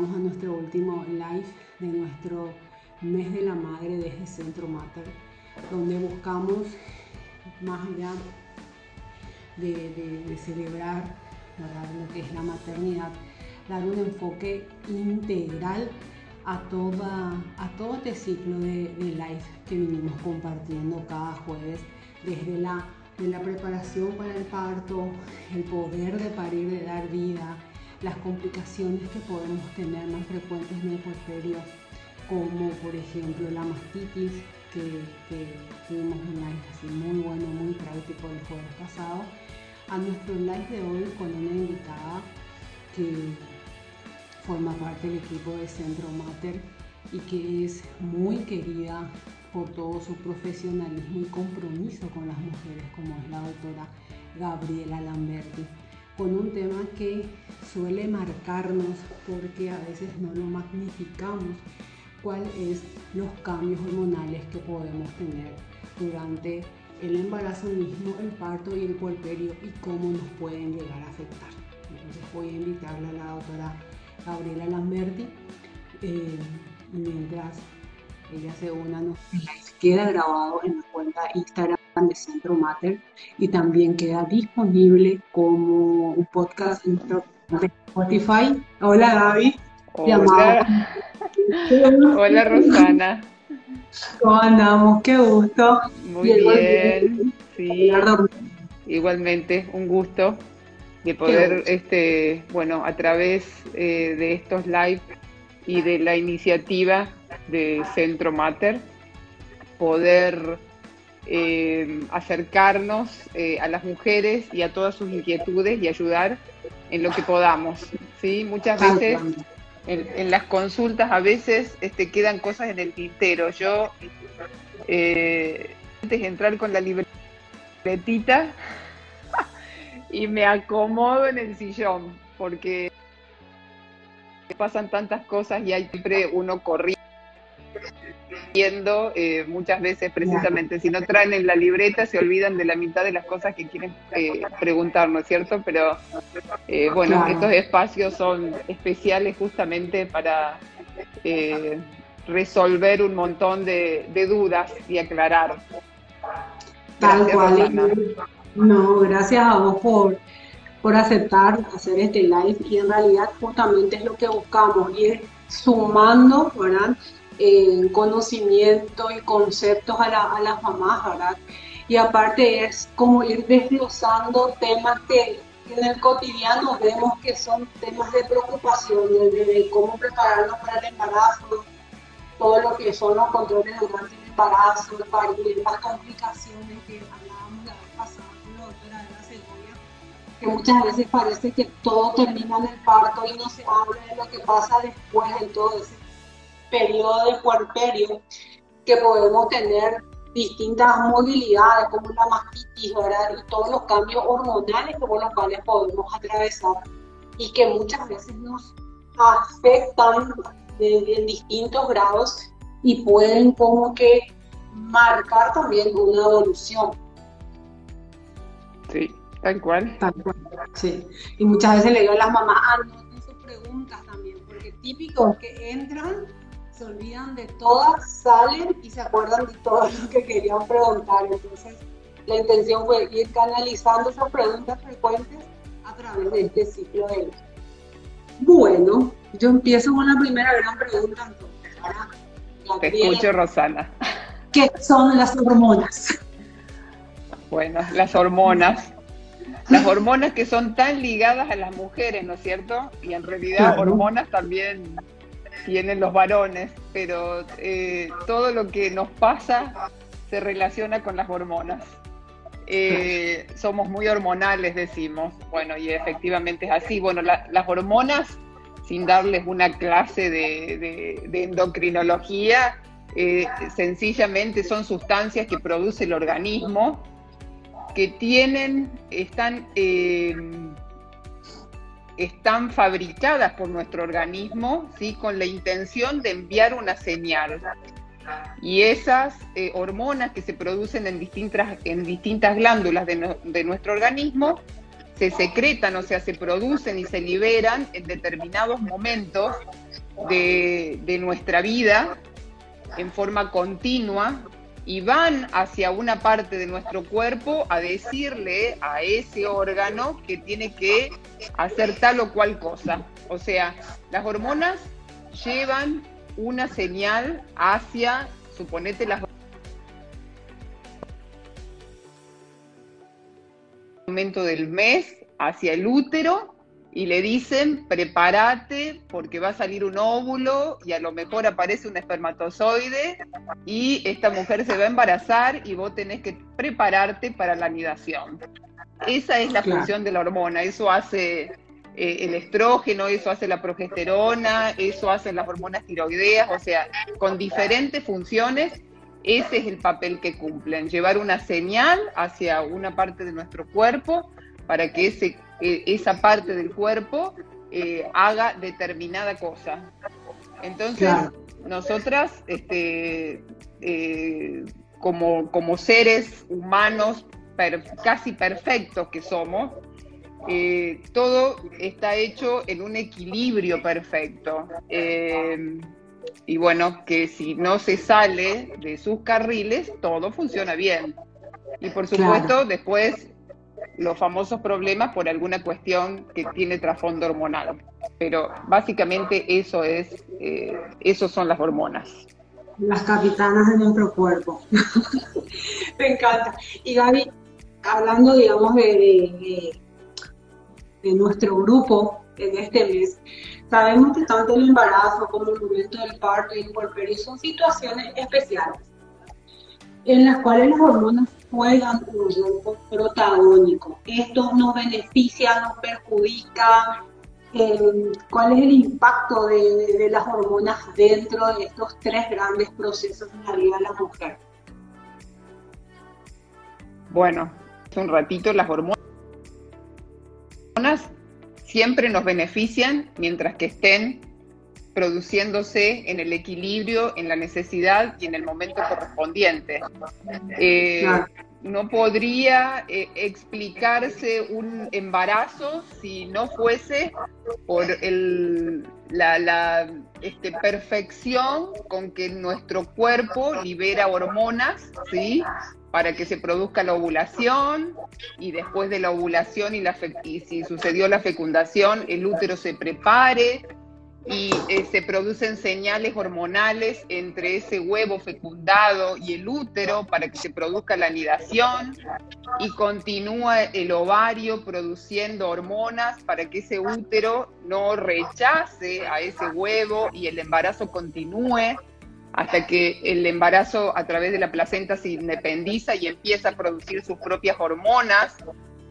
llegamos a nuestro último live de nuestro mes de la madre desde Centro Mater, donde buscamos más allá de, celebrar lo que es la maternidad, dar un enfoque integral a, toda, a todo este ciclo de, live que vinimos compartiendo cada jueves, desde la, de la preparación para el parto, el poder de parir, de dar vida, las complicaciones que podemos tener más frecuentes en el puerperio, como por ejemplo la mastitis, que, tuvimos un live así muy bueno, muy práctico el jueves pasado, a nuestro live de hoy con una invitada que forma parte del equipo de Centro Mater y que es muy querida por todo su profesionalismo y compromiso con las mujeres, como es la doctora Gabriela Lamberti, con un tema que suele marcarnos porque a veces no lo magnificamos, cuál es los cambios hormonales que podemos tener durante el embarazo mismo, el parto y el puerperio y cómo nos pueden llegar a afectar. Entonces voy a invitarle a la doctora Gabriela Lamberti eh, mientras ella se una nos queda grabado en la cuenta Instagram de Centro Mater y también queda disponible como un podcast en Spotify. Hola Gaby. Hola. Hola Rosana. ¿Cómo andamos? Qué gusto. Muy bien. Sí. Igualmente, un gusto de poder, este, bueno, a través eh, de estos live y de la iniciativa de Centro Mater, poder eh, acercarnos eh, a las mujeres y a todas sus inquietudes y ayudar en lo que podamos. ¿sí? Muchas veces en, las consultas a veces este, quedan cosas en el tintero. Yo, eh, antes de entrar con la libretita, y me acomodo en el sillón, porque pasan tantas cosas y hay siempre uno corriendo eh, muchas veces precisamente si no traen en la libreta se olvidan de la mitad de las cosas que quieren eh, preguntar, ¿no es cierto? Pero eh, bueno, estos espacios son especiales justamente para eh, resolver un montón de, dudas y aclarar. Tal cual. No, gracias a vos por, por aceptar hacer este live y en realidad justamente es lo que buscamos y es sumando, ¿verdad? Conocimiento y conceptos a, a, las mamás, ¿verdad? Y aparte es como ir desglosando temas que en el cotidiano vemos que son temas de preocupación, de, cómo prepararnos para el embarazo, todo lo que son los controles durante el embarazo, las complicaciones que hablábamos la vez pasada con la doctora de la cebolla, que muchas veces parece que todo termina en el parto y no se habla de lo que pasa después en todo ese periodo de puerperio que podemos tener distintas movilidades como la mastitis ¿verdad? y todos los cambios hormonales por los cuales podemos atravesar y que muchas veces nos afectan en distintos grados y pueden como que marcar también una evolución. Sí, tal cual. Tal cual, sí. Y muchas veces le digo a las mamás, anoten sus preguntas también, porque típico que entran se olvidan de todas, salen y se acuerdan de todo lo que querían preguntar. Entonces, la intención fue ir canalizando esas preguntas frecuentes a través de este ciclo de luz. Bueno, yo empiezo con la primera gran pregunta entonces. Te escucho, Rosana. ¿Qué son las hormonas? Bueno, las hormonas. Las hormonas que son tan ligadas a las mujeres, ¿no es cierto? Y en realidad hormonas también tienen los varones, pero eh, todo lo que nos pasa se relaciona con las hormonas. Eh, somos muy hormonales, decimos. Bueno, y efectivamente es así. Bueno, las hormonas, sin darles una clase de, endocrinología, eh, sencillamente son sustancias que produce el organismo, que tienen, están están fabricadas por nuestro organismo ¿sí? con la intención de enviar una señal. Y esas eh, hormonas que se producen en distintas, en distintas glándulas de, nuestro organismo se secretan, o sea, se producen y se liberan en determinados momentos de, de nuestra vida en forma continua y van hacia una parte de nuestro cuerpo a decirle a ese órgano que tiene que hacer tal o cual cosa. O sea, las hormonas llevan una señal hacia, suponete las momento del mes hacia el útero y le dicen, prepárate porque va a salir un óvulo y a lo mejor aparece un espermatozoide y esta mujer se va a embarazar y vos tenés que prepararte para la anidación. Esa es la función de la hormona, eso hace eh, el estrógeno, eso hace la progesterona, eso hacen las hormonas tiroideas, o sea, con diferentes funciones, ese es el papel que cumplen, llevar una señal hacia una parte de nuestro cuerpo para que ese esa parte del cuerpo eh, haga determinada cosa. Entonces, nosotras, este, eh, como, como, seres humanos casi perfectos que somos, eh, todo está hecho en un equilibrio perfecto. y bueno, que si no se sale de sus carriles, todo funciona bien. Y por supuesto, después los famosos problemas por alguna cuestión que tiene trasfondo hormonal. Pero básicamente eso es, eh, esos son las hormonas. Las capitanas de nuestro cuerpo. Me encanta. Y Gaby, hablando, digamos, de, de, nuestro grupo en este mes, sabemos que tanto el embarazo como el momento del parto y el puerperio son situaciones especiales en las cuales las hormonas juegan un rol protagónico. Esto nos beneficia, nos perjudica. Eh, ¿Cuál es el impacto de, las hormonas dentro de estos tres grandes procesos en la vida de la mujer? Bueno, hace un ratito las hormonas siempre nos benefician mientras que estén produciéndose en el equilibrio, en la necesidad y en el momento correspondiente. Eh, no podría eh, explicarse un embarazo si no fuese por la, este, perfección con que nuestro cuerpo libera hormonas, ¿sí? para que se produzca la ovulación y después de la ovulación y, la y si sucedió la fecundación, el útero se prepare y eh, se producen señales hormonales entre ese huevo fecundado y el útero para que se produzca la anidación y continúa el ovario produciendo hormonas para que ese útero no rechace a ese huevo y el embarazo continúe hasta que el embarazo a través de la placenta se independiza y empieza a producir sus propias hormonas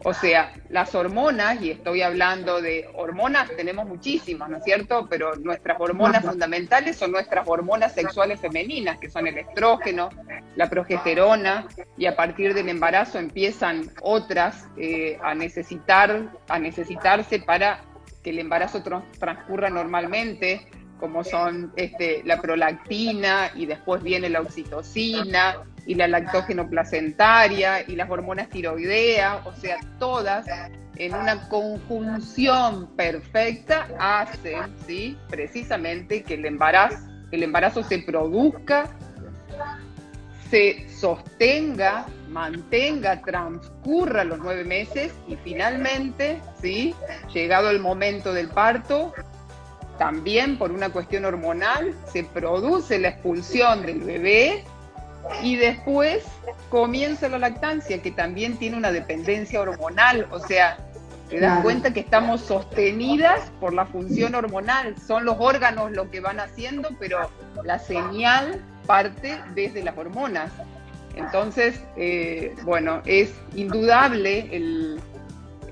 o sea, las hormonas, y estoy hablando de hormonas, tenemos muchísimas, ¿no es cierto? Pero nuestras hormonas fundamentales son nuestras hormonas sexuales femeninas, que son el estrógeno, la progesterona, y a partir del embarazo empiezan otras eh, a, necesitar, a necesitarse para que el embarazo transcurra normalmente, como son este, la prolactina y después viene la oxitocina y la lactógeno placentaria y las hormonas tiroideas, o sea, todas en una conjunción perfecta hacen, ¿sí? Precisamente que el embarazo, el embarazo se produzca, se sostenga, mantenga, transcurra los nueve meses y finalmente, ¿sí? Llegado el momento del parto, también por una cuestión hormonal, se produce la expulsión del bebé y después comienza la lactancia, que también tiene una dependencia hormonal, o sea, te das cuenta que estamos sostenidas por la función hormonal, son los órganos lo que van haciendo, pero la señal parte desde las hormonas. Entonces, eh, bueno, es indudable el,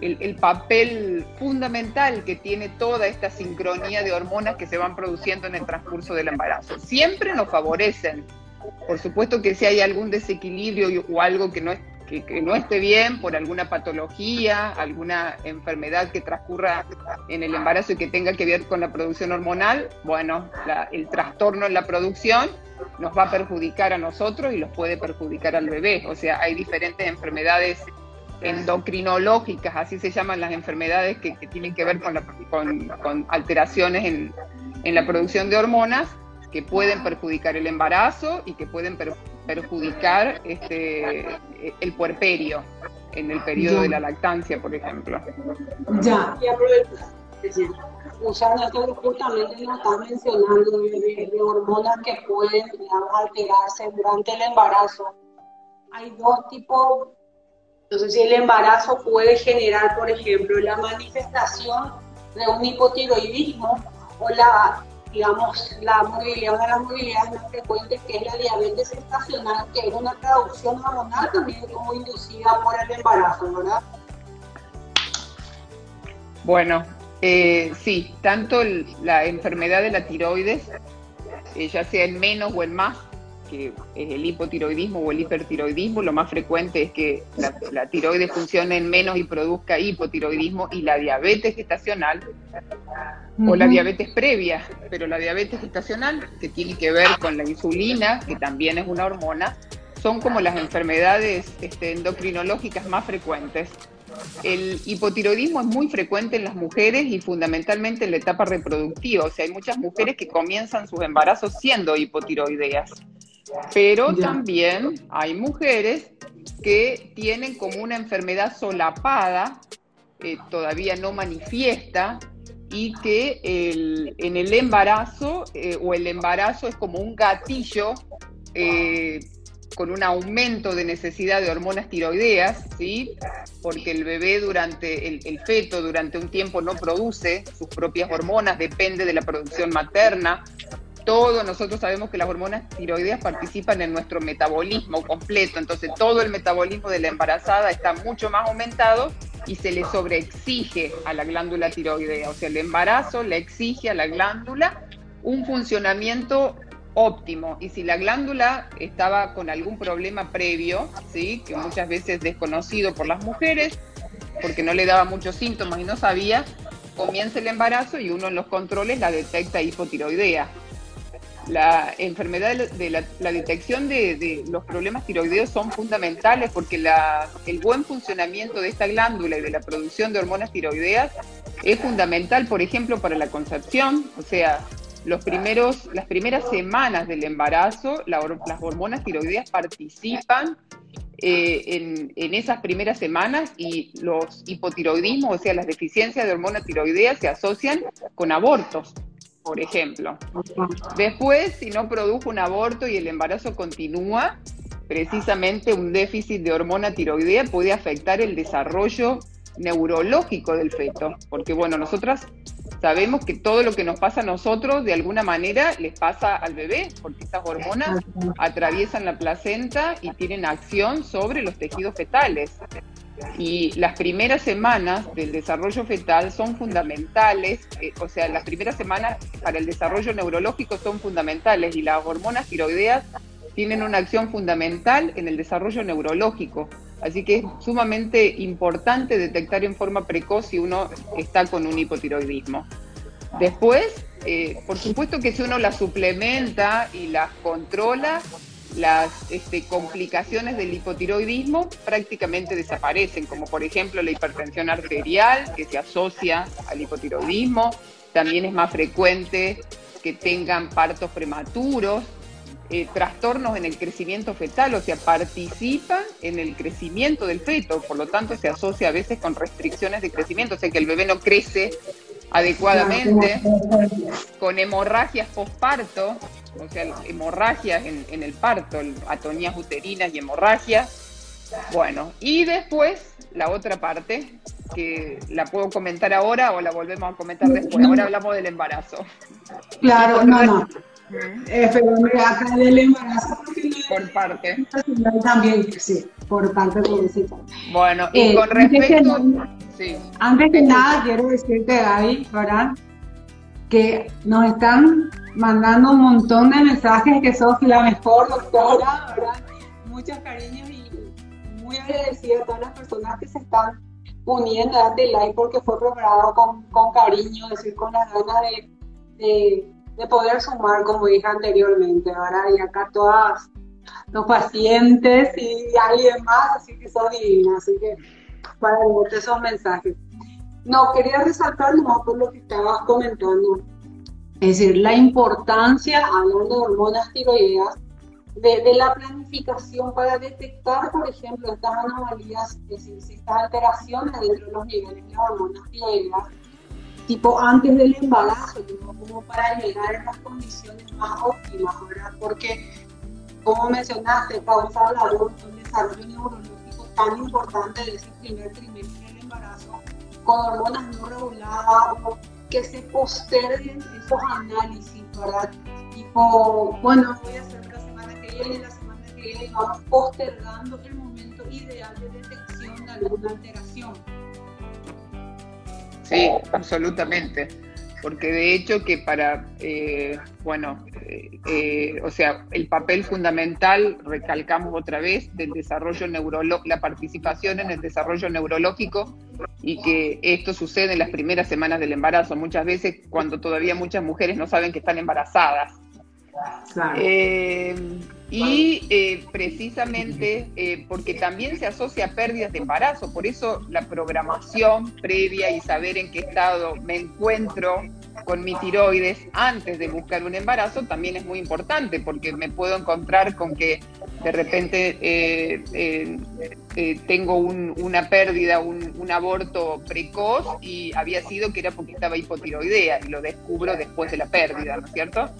el, papel fundamental que tiene toda esta sincronía de hormonas que se van produciendo en el transcurso del embarazo. Siempre nos favorecen. Por supuesto que si hay algún desequilibrio o algo que no, que, no esté bien por alguna patología, alguna enfermedad que transcurra en el embarazo y que tenga que ver con la producción hormonal, bueno, el trastorno en la producción nos va a perjudicar a nosotros y los puede perjudicar al bebé. O sea, hay diferentes enfermedades endocrinológicas, así se llaman las enfermedades que, tienen que ver con, con, alteraciones en, en, la producción de hormonas que pueden perjudicar el embarazo y que pueden perjudicar este, el puerperio en el periodo de la lactancia, por ejemplo. Ya, y usando esto justamente nos están mencionando de, hormonas que pueden alterarse durante el embarazo. Hay dos tipos, sé si el embarazo puede generar, por ejemplo, la manifestación de un hipotiroidismo o la digamos, la movilidad, una de las movilidades más frecuentes que es la diabetes estacional, que es una traducción hormonal también como inducida por el embarazo, ¿verdad? Bueno, eh, sí, tanto la enfermedad de la tiroides, eh, ya sea en menos o en más, que es el hipotiroidismo o el hipertiroidismo, lo más frecuente es que la, tiroides funcione en menos y produzca hipotiroidismo y la diabetes gestacional o la diabetes previa, pero la diabetes gestacional, que tiene que ver con la insulina, que también es una hormona, son como las enfermedades este, endocrinológicas más frecuentes. El hipotiroidismo es muy frecuente en las mujeres y fundamentalmente en la etapa reproductiva, o sea, hay muchas mujeres que comienzan sus embarazos siendo hipotiroideas. Pero también hay mujeres que tienen como una enfermedad solapada, eh, todavía no manifiesta, y que en el embarazo eh, o el embarazo es como un gatillo eh, con un aumento de necesidad de hormonas tiroideas, ¿sí? porque el bebé durante, el, feto durante un tiempo no produce sus propias hormonas, depende de la producción materna, todo, nosotros sabemos que las hormonas tiroideas participan en nuestro metabolismo completo, entonces todo el metabolismo de la embarazada está mucho más aumentado y se le sobreexige a la glándula tiroidea, o sea, el embarazo le exige a la glándula un funcionamiento óptimo y si la glándula estaba con algún problema previo, que muchas veces desconocido por las mujeres, porque no le daba muchos síntomas y no sabía, comienza el embarazo y uno en los controles la detecta hipotiroidea la enfermedad de la, detección de, los problemas tiroideos son fundamentales porque el buen funcionamiento de esta glándula y de la producción de hormonas tiroideas es fundamental, por ejemplo, para la concepción, o sea, los primeros, las primeras semanas del embarazo, las hormonas tiroideas participan eh, en, en, esas primeras semanas y los hipotiroidismos, o sea, las deficiencias de hormonas tiroideas se asocian con abortos por ejemplo. Después, si no produjo un aborto y el embarazo continúa, precisamente un déficit de hormona tiroidea puede afectar el desarrollo neurológico del feto, porque bueno, nosotras sabemos que todo lo que nos pasa a nosotros de alguna manera les pasa al bebé, porque estas hormonas atraviesan la placenta y tienen acción sobre los tejidos fetales. Y las primeras semanas del desarrollo fetal son fundamentales, eh, o sea, las primeras semanas para el desarrollo neurológico son fundamentales y las hormonas tiroideas tienen una acción fundamental en el desarrollo neurológico. Así que es sumamente importante detectar en forma precoz si uno está con un hipotiroidismo. Después, eh, por supuesto que si uno las suplementa y las controla, las este, complicaciones del hipotiroidismo prácticamente desaparecen, como por ejemplo la hipertensión arterial, que se asocia al hipotiroidismo, también es más frecuente que tengan partos prematuros, eh, trastornos en el crecimiento fetal, o sea, participan en el crecimiento del feto, por lo tanto se asocia a veces con restricciones de crecimiento, o sea, que el bebé no crece adecuadamente, con hemorragias postparto, o sea, hemorragias en, el parto, atonías uterinas y hemorragias. Bueno, y después la otra parte, que la puedo comentar ahora o la volvemos a comentar después. Ahora hablamos del embarazo. Claro, no, no. Eh, acá del embarazo. Por parte. También, sí, por parte de Bueno, y eh, con respecto. Antes que nada, quiero decirte, Gaby, ¿verdad? Que nos están mandando un montón de mensajes que sos la mejor doctora, ¿verdad? Muchos cariños y muy agradecida a todas las personas que se están uniendo a este live porque fue preparado con, con cariño, decir, con las ganas de, de, poder sumar, como dije anteriormente, ¿verdad? Y acá todas los pacientes y alguien más, así que son divinas, así que para esos mensajes. No, quería resaltar nomás por lo que estabas comentando. Es decir, la importancia, hablando de hormonas tiroideas, de, la planificación para detectar, por ejemplo, estas anomalías, estas alteraciones dentro de los niveles de hormonas tiroideas, tipo antes del embarazo, como para llegar a las condiciones más óptimas, ¿verdad? Porque, como mencionaste, causa la un desarrollo neurológico tan importante de ese primer trimestre del embarazo, con hormonas no reguladas o que se posterguen esos análisis, ¿verdad? Tipo, bueno, voy a hacer la semana que viene, la semana que viene, vamos postergando el momento ideal de detección de alguna alteración. Sí, absolutamente. Porque de hecho que para, eh, bueno, eh, eh, o sea, el papel fundamental, recalcamos otra vez, del desarrollo neurológico, la participación en el desarrollo neurológico y que esto sucede en las primeras semanas del embarazo, muchas veces cuando todavía muchas mujeres no saben que están embarazadas. Y eh, precisamente eh, porque también se asocia a pérdidas de embarazo, por eso la programación previa y saber en qué estado me encuentro con mi tiroides antes de buscar un embarazo también es muy importante, porque me puedo encontrar con que de repente eh, tengo una pérdida, un aborto precoz y había sido que era porque estaba hipotiroidea y lo descubro después de la pérdida, ¿no es cierto?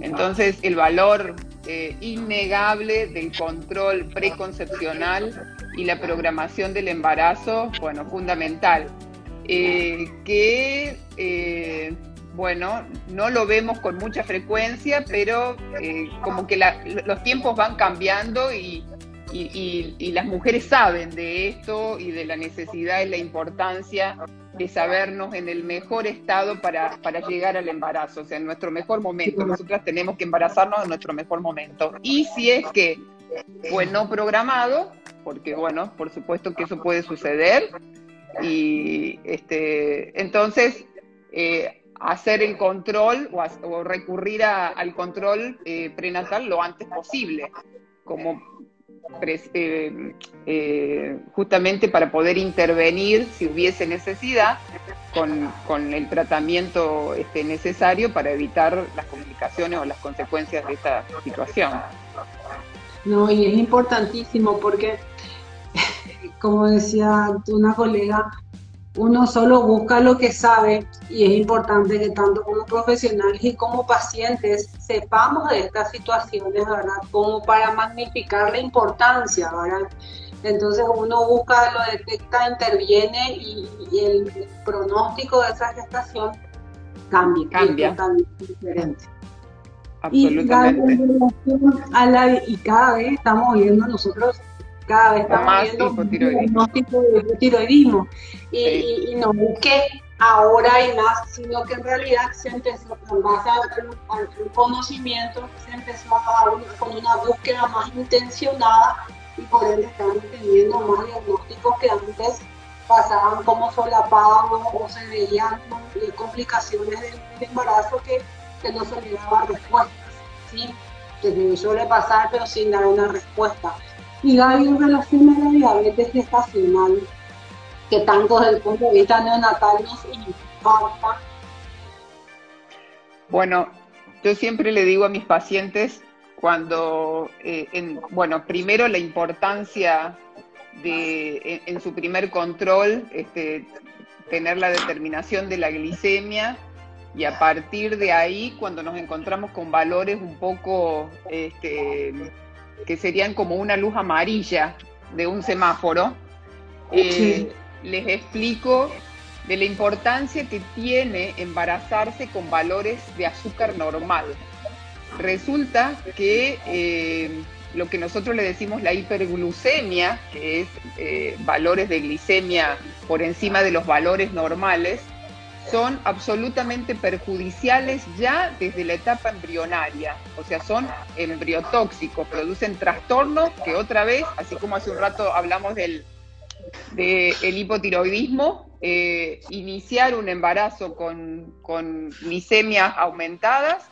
Entonces, el valor eh, innegable del control preconcepcional y la programación del embarazo, bueno, fundamental. Eh, que, eh, bueno, no lo vemos con mucha frecuencia, pero como que los tiempos van cambiando y, y, las mujeres saben de esto y de la necesidad y la importancia de sabernos en el mejor estado para, para llegar al embarazo, o sea, en nuestro mejor momento. Nosotras tenemos que embarazarnos en nuestro mejor momento. Y si es que fue no programado, porque bueno, por supuesto que eso puede suceder, y este, entonces eh, hacer el control o, recurrir al control eh, prenatal lo antes posible, como eh, eh, justamente para poder intervenir si hubiese necesidad con, el tratamiento este, necesario para evitar las complicaciones o las consecuencias de esta situación. No, y es importantísimo porque, como decía una colega, uno solo busca lo que sabe y es importante que tanto como profesionales y como pacientes sepamos de estas situaciones, ¿verdad? Como para magnificar la importancia, ¿verdad? Entonces uno busca, lo detecta, interviene y, el pronóstico de esa gestación cambia. Cambia. Es diferente. Absolutamente. Y, y cada vez estamos viendo nosotros cada vez estamos más diagnóstico de tiroidismo. Y, y, no busque ahora y más, sino que en realidad se empezó, con base al, conocimiento, se empezó a, con una búsqueda más intencionada y por ende estamos teniendo más diagnósticos que antes pasaban como solapados o se veían complicaciones del, embarazo que, que, no se le daban respuestas, ¿sí? que suele pasar pero sin dar una respuesta y Gaby en relación a la diabetes gestacional, que tanto desde el punto de vista neonatal nos impacta. Bueno, yo siempre le digo a mis pacientes cuando, eh, bueno, primero la importancia de en, su primer control, este, tener la determinación de la glicemia y a partir de ahí, cuando nos encontramos con valores un poco este, que serían como una luz amarilla de un semáforo, eh, les explico de la importancia que tiene embarazarse con valores de azúcar normal. Resulta que eh, lo que nosotros le decimos la hiperglucemia, que es eh, valores de glicemia por encima de los valores normales, son absolutamente perjudiciales ya desde la etapa embrionaria, o sea, son embriotóxicos, producen trastornos que otra vez, así como hace un rato hablamos del, hipotiroidismo, eh, iniciar un embarazo con, con glicemias aumentadas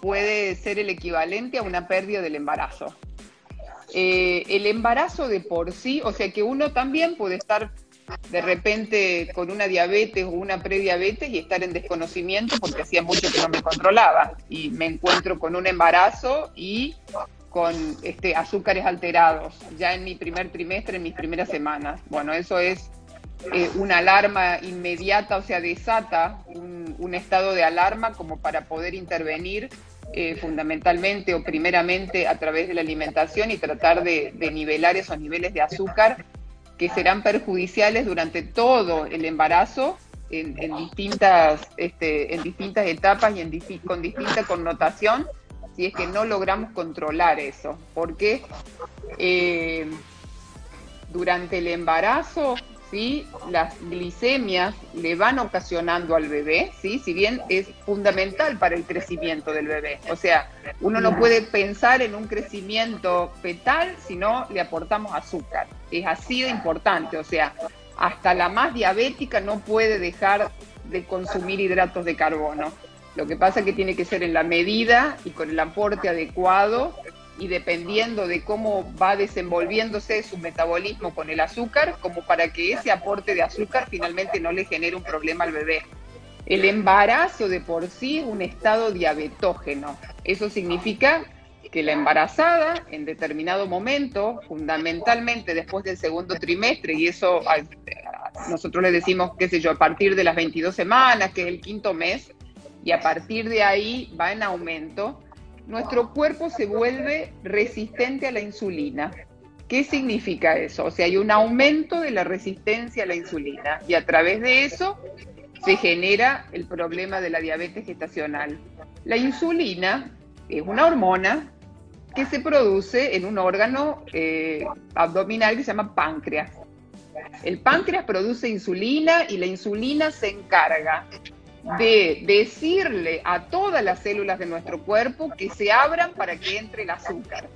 puede ser el equivalente a una pérdida del embarazo. Eh, el embarazo de por sí, o sea que uno también puede estar de repente con una diabetes o una prediabetes y estar en desconocimiento porque hacía mucho que no me controlaba y me encuentro con un embarazo y con este, azúcares alterados ya en mi primer trimestre, en mis primeras semanas. Bueno, eso es eh, una alarma inmediata, o sea, desata un, estado de alarma como para poder intervenir eh, fundamentalmente o primeramente a través de la alimentación y tratar de, nivelar esos niveles de azúcar que serán perjudiciales durante todo el embarazo en, distintas, este, en distintas etapas y en, con distinta connotación si es que no logramos controlar eso. Porque eh, durante el embarazo ¿sí? las glicemias le van ocasionando al bebé, ¿sí? si bien es fundamental para el crecimiento del bebé. O sea, uno no puede pensar en un crecimiento fetal si no le aportamos azúcar. Es así de importante, o sea, hasta la más diabética no puede dejar de consumir hidratos de carbono. Lo que pasa es que tiene que ser en la medida y con el aporte adecuado y dependiendo de cómo va desenvolviéndose su metabolismo con el azúcar, como para que ese aporte de azúcar finalmente no le genere un problema al bebé. El embarazo de por sí es un estado diabetógeno. Eso significa que la embarazada en determinado momento, fundamentalmente después del segundo trimestre, y eso nosotros le decimos, qué sé yo, a partir de las 22 semanas, que es el quinto mes, y a partir de ahí va en aumento, nuestro cuerpo se vuelve resistente a la insulina. ¿Qué significa eso? O sea, hay un aumento de la resistencia a la insulina y a través de eso se genera el problema de la diabetes gestacional. La insulina es una hormona que se produce en un órgano eh, abdominal que se llama páncreas. El páncreas produce insulina y la insulina se encarga de decirle a todas las células de nuestro cuerpo que se abran para que entre el azúcar.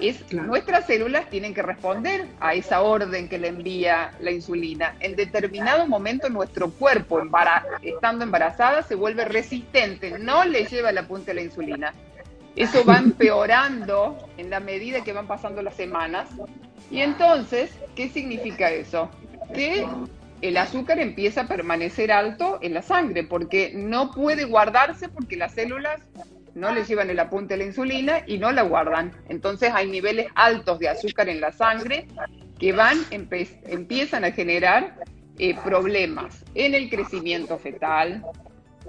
Es, Nuestras células tienen que responder a esa orden que le envía la insulina. En determinado momento nuestro cuerpo, estando embarazada, se vuelve resistente, no le lleva la punta de la insulina. Eso va empeorando en la medida que van pasando las semanas. Y entonces, ¿qué significa eso? Que el azúcar empieza a permanecer alto en la sangre porque no puede guardarse porque las células no le llevan el apunte a la insulina y no la guardan. Entonces hay niveles altos de azúcar en la sangre que van, empiezan a generar eh, problemas en el crecimiento fetal,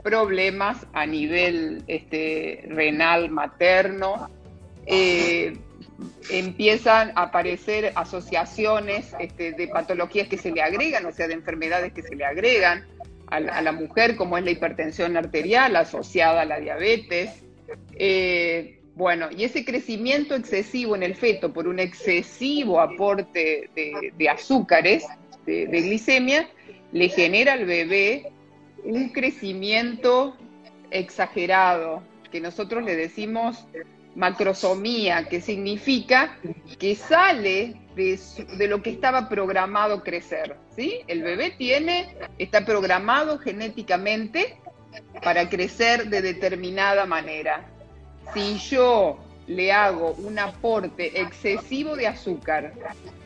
problemas a nivel este, renal materno, eh, empiezan a aparecer asociaciones este, de patologías que se le agregan, o sea, de enfermedades que se le agregan a la, mujer, como es la hipertensión arterial asociada a la diabetes. Eh, bueno, y ese crecimiento excesivo en el feto por un excesivo aporte de, azúcares, de, de glicemia, le genera al bebé un crecimiento exagerado, que nosotros le decimos macrosomía, que significa que sale de, lo que estaba programado crecer. ¿sí? El bebé tiene, está programado genéticamente para crecer de determinada manera. Si yo le hago un aporte excesivo de azúcar,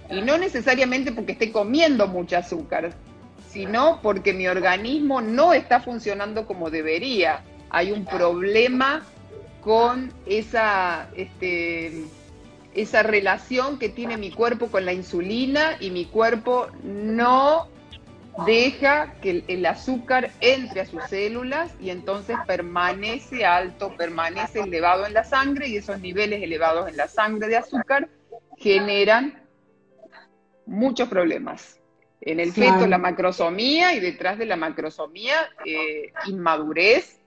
y no necesariamente porque esté comiendo mucho azúcar, sino porque mi organismo no está funcionando como debería. Hay un problema con esa, este, esa relación que tiene mi cuerpo con la insulina y mi cuerpo no deja que el, azúcar entre a sus células y entonces permanece alto, permanece elevado en la sangre y esos niveles elevados en la sangre de azúcar generan muchos problemas. En el feto la macrosomía y detrás de la macrosomía eh, inmadurez,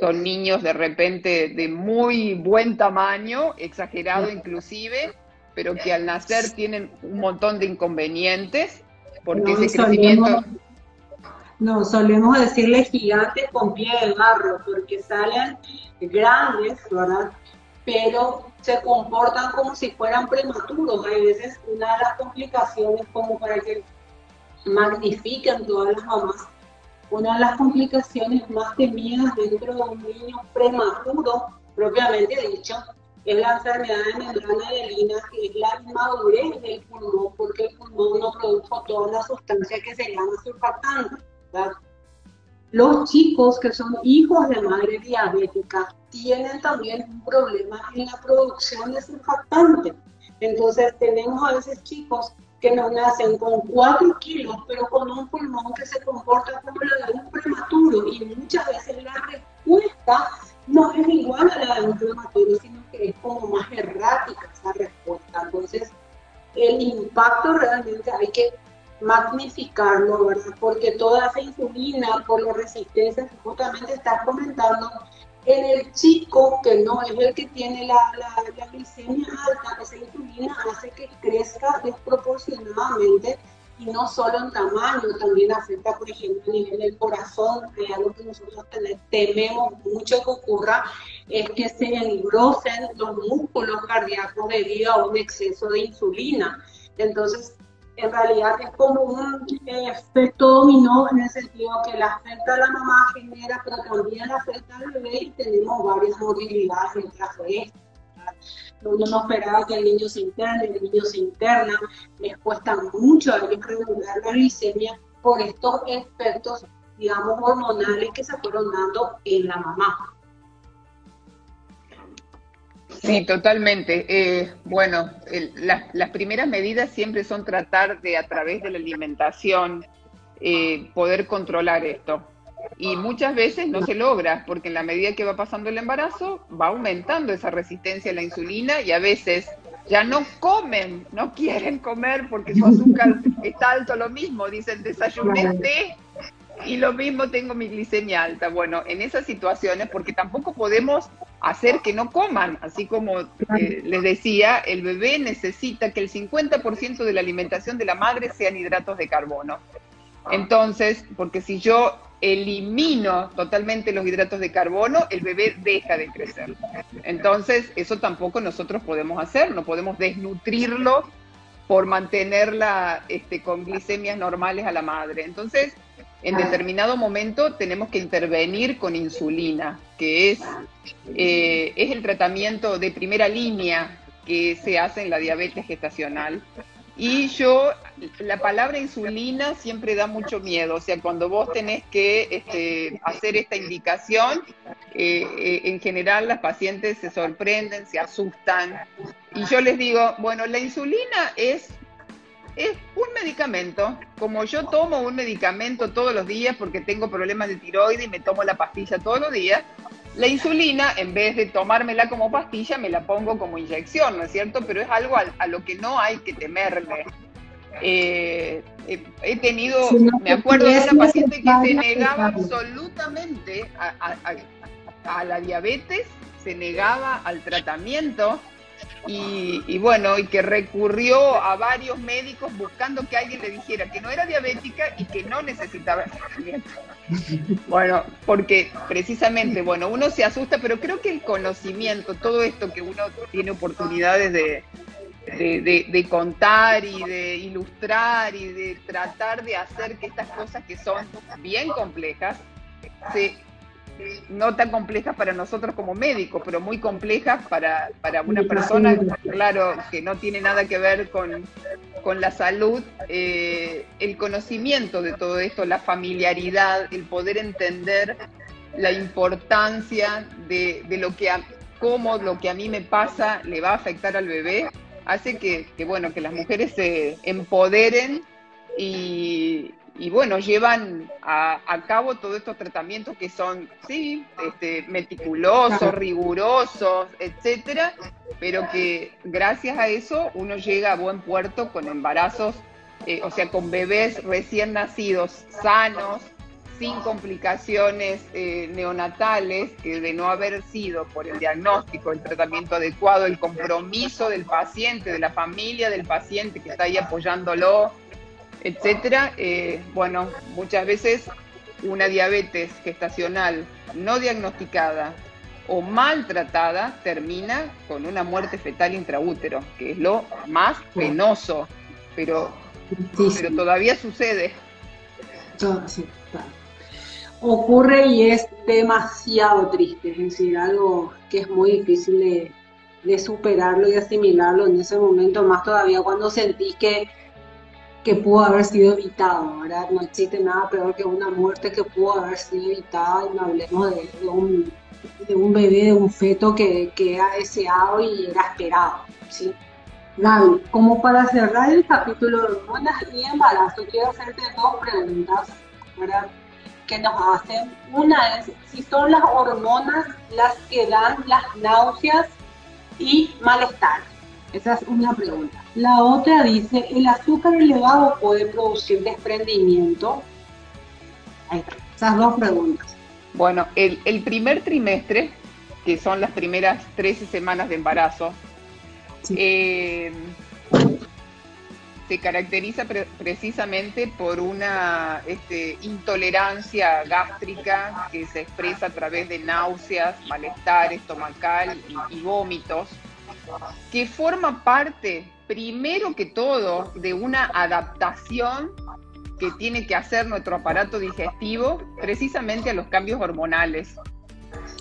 son niños de repente de muy buen tamaño, exagerado inclusive, pero que al nacer tienen un montón de inconvenientes porque ese crecimiento... no, solemos decirles gigantes con pie de barro, porque salen grandes, ¿verdad? Pero se comportan como si fueran prematuros. Hay veces una de las complicaciones como para que magnifiquen todas las mamás una de las complicaciones más temidas dentro de un niño prematuro, propiamente dicho, es la enfermedad de membrana hialina, que es la inmadurez del pulmón, porque el pulmón no produjo toda una sustancia que se llama surfactante. Los chicos que son hijos de madre diabética tienen también un problema en la producción de surfactante. Entonces tenemos a veces chicos que nos nacen con 4 kilos, pero con un pulmón que se comporta como la de un prematuro y muchas veces la respuesta no es igual a la de un prematuro, sino que es como más errática esa respuesta. Entonces, el impacto realmente hay que magnificarlo, ¿verdad? Porque toda esa insulina, por la resistencia que justamente estás comentando, en el chico que no es el que tiene la, la, glicemia alta, esa insulina hace que crezca desproporcionadamente y no solo en tamaño, también afecta, por ejemplo, a nivel del corazón, que algo que nosotros tememos mucho que ocurra, es que se engrosen los músculos cardíacos debido a un exceso de insulina. Entonces, en realidad es como un efecto dominó en el sentido que la afecta a la mamá genera, pero también la afecta al bebé y tenemos varias morbilidades detrás de esto. Uno no esperaba que el niño se interne, el niño se interna, les cuesta mucho a ellos regular la glicemia por estos efectos, digamos, hormonales que se fueron dando en la mamá. Sí, totalmente. Eh, bueno, las primeras medidas siempre son tratar de, a través de la alimentación, eh, poder controlar esto. Y muchas veces no se logra, porque en la medida que va pasando el embarazo, va aumentando esa resistencia a la insulina y a veces ya no comen, no quieren comer porque su azúcar está alto, lo mismo, dicen desayuné y lo mismo tengo mi glicemia alta. Bueno, en esas situaciones, porque tampoco podemos hacer que no coman, así como eh, les decía, el bebé necesita que el 50% de la alimentación de la madre sean hidratos de carbono. Entonces, porque si yo elimino totalmente los hidratos de carbono, el bebé deja de crecer. Entonces, eso tampoco nosotros podemos hacer, no podemos desnutrirlo por mantenerla este, con glicemias normales a la madre. Entonces, en determinado momento tenemos que intervenir con insulina, que es, eh, es el tratamiento de primera línea que se hace en la diabetes gestacional. Y yo, la palabra insulina siempre da mucho miedo, o sea, cuando vos tenés que este, hacer esta indicación, eh, eh, en general las pacientes se sorprenden, se asustan. Y yo les digo, bueno, la insulina es es un medicamento, como yo tomo un medicamento todos los días porque tengo problemas de tiroides y me tomo la pastilla todos los días, la insulina, en vez de tomármela como pastilla, me la pongo como inyección, ¿no es cierto? Pero es algo a, lo que no hay que temerle. Eh, he tenido, me acuerdo de una paciente que se negaba absolutamente a la diabetes, se negaba al tratamiento y, bueno, y que recurrió a varios médicos buscando que alguien le dijera que no era diabética y que no necesitaba tratamiento. Bueno, porque precisamente, bueno, uno se asusta, pero creo que el conocimiento, todo esto que uno tiene oportunidades de, de, de, contar y de ilustrar y de tratar de hacer que estas cosas que son bien complejas se no tan complejas para nosotros como médicos, pero muy complejas para, una persona, claro, que no tiene nada que ver con, la salud, eh, el conocimiento de todo esto, la familiaridad, el poder entender la importancia de, lo que a, cómo lo que a mí me pasa le va a afectar al bebé, hace que, que bueno, que las mujeres se empoderen y, y bueno, llevan a, cabo todos estos tratamientos que son, sí, este, meticulosos, rigurosos, etcétera, pero que gracias a eso uno llega a buen puerto con embarazos, eh, o sea, con bebés recién nacidos, sanos, sin complicaciones eh, neonatales, que de no haber sido por el diagnóstico, el tratamiento adecuado, el compromiso del paciente, de la familia del paciente que está ahí apoyándolo, etcétera, eh, bueno, muchas veces una diabetes gestacional no diagnosticada o maltratada termina con una muerte fetal intraútero, que es lo más penoso, pero, pero todavía sucede. Ocurre y es demasiado triste, es decir, algo que es muy difícil de superarlo y asimilarlo en ese momento, más todavía cuando sentís que, que pudo haber sido evitado, ¿verdad? No existe nada peor que una muerte que pudo haber sido evitada y no hablemos de, un, de un, bebé, de un feto que, que, era deseado y era esperado, ¿sí? Gaby, como para cerrar el capítulo de hormonas y embarazo, quiero hacerte dos preguntas, ¿verdad? que nos hacen. Una es si son las hormonas las que dan las náuseas y malestar. Esa es una pregunta. La otra dice, ¿el azúcar elevado puede producir desprendimiento? Esas dos preguntas. Bueno, el, el, primer trimestre, que son las primeras 13 semanas de embarazo, eh, se caracteriza precisamente por una este, intolerancia gástrica que se expresa a través de náuseas, malestar estomacal y, vómitos, que forma parte, primero que todo, de una adaptación que tiene que hacer nuestro aparato digestivo precisamente a los cambios hormonales.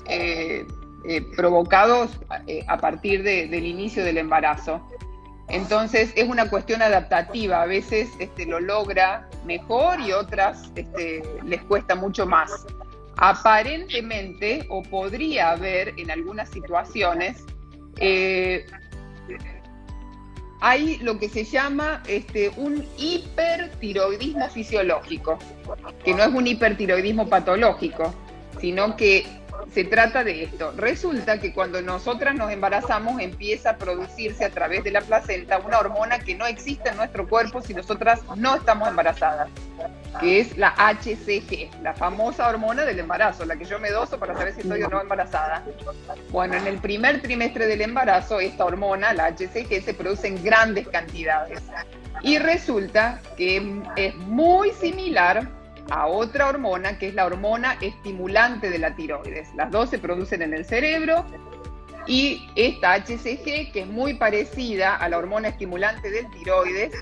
Eh, eh, provocados eh, a partir del inicio del embarazo. Entonces es una cuestión adaptativa, a veces este, lo logra mejor y otras este, les cuesta mucho más. Aparentemente, o podría haber en algunas situaciones, eh, hay lo que se llama este, un hipertiroidismo fisiológico, que no es un hipertiroidismo patológico, sino que se trata de esto. Resulta que cuando nosotras nos embarazamos empieza a producirse a través de la placenta una hormona que no existe en nuestro cuerpo si nosotras no estamos embarazadas, que es la HCG, la famosa hormona del embarazo, la que yo me doso para saber si estoy o no embarazada. Bueno, en el primer trimestre del embarazo esta hormona, la HCG, se produce en grandes cantidades. Y resulta que es muy similar a otra hormona que es la hormona estimulante de la tiroides. Las dos se producen en el cerebro y esta HCG, que es muy parecida a la hormona estimulante del tiroides,